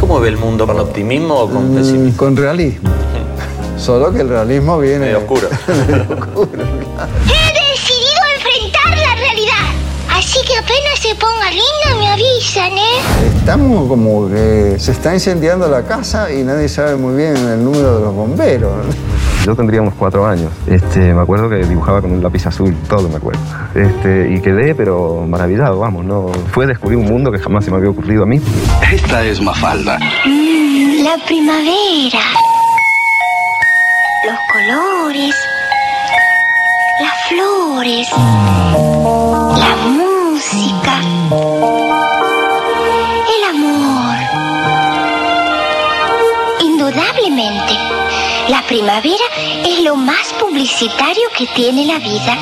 cómo ve el mundo? ¿Con optimismo o con Mm, pesimismo? con realismo. Solo que el realismo viene... Medio oscuro. He decidido Estamos como que se está incendiando la casa y nadie sabe muy bien el número de los bomberos. Yo tendría unos cuatro años. Este, me acuerdo que dibujaba con un lápiz azul, todo me acuerdo. Este, y quedé, pero maravillado, vamos, no. Fue descubrir un mundo que jamás se me había ocurrido a mí. Esta es Mafalda. Mm, la primavera. Los colores. Las flores. La música. La primavera es lo más publicitario que tiene la vida.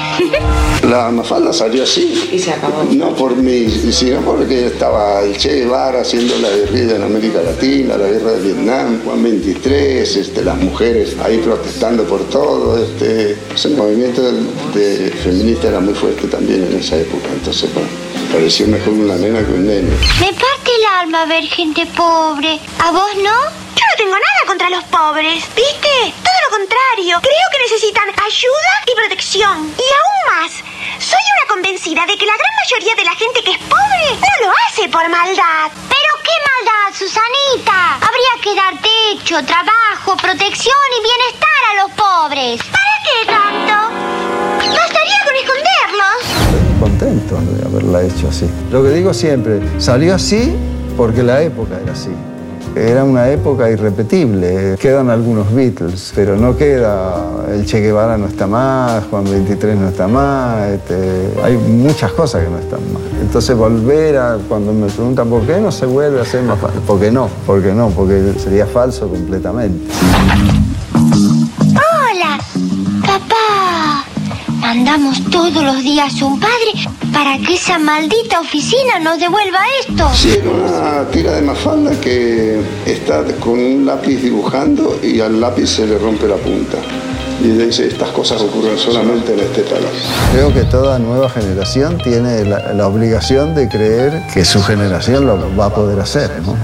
La Mafalda salió así. Y se acabó. No por mí, sino porque estaba el Che Guevara haciendo la guerrilla en América Latina, la guerra de Vietnam, Juan 23, este, las mujeres ahí protestando por todo. Este, ese movimiento de, de feminista era muy fuerte también en esa época. Entonces, bueno, pareció mejor una nena que un nene. Me parte el alma ver gente pobre. ¿A vos no? Yo no tengo nada contra los pobres, ¿viste? Todo lo contrario. Creo que necesitan ayuda y protección. Y aún más, soy una convencida de que la gran mayoría de la gente que es pobre no lo hace por maldad. Pero qué maldad, Susanita. Habría que dar techo, trabajo, protección y bienestar a los pobres. ¿Para qué tanto? Bastaría con esconderlos. Contento de haberla hecho así. Lo que digo siempre, salió así porque la época era así. Era una época irrepetible. Quedan algunos Beatles, pero no queda. El Che Guevara no está más, Juan 23 no está más. este, hay muchas cosas que no están más. Entonces, volver a. Cuando me preguntan por qué no se vuelve a hacer más fácil. Porque no, porque no, porque sería falso completamente. Mandamos todos los días un padre para que esa maldita oficina nos devuelva esto. Sí, una tira de Mafalda que está con un lápiz dibujando y al lápiz se le rompe la punta. Y dice, estas cosas ocurren solamente en este país. Creo que toda nueva generación tiene la, la obligación de creer que su generación lo va a poder hacer. ¿no?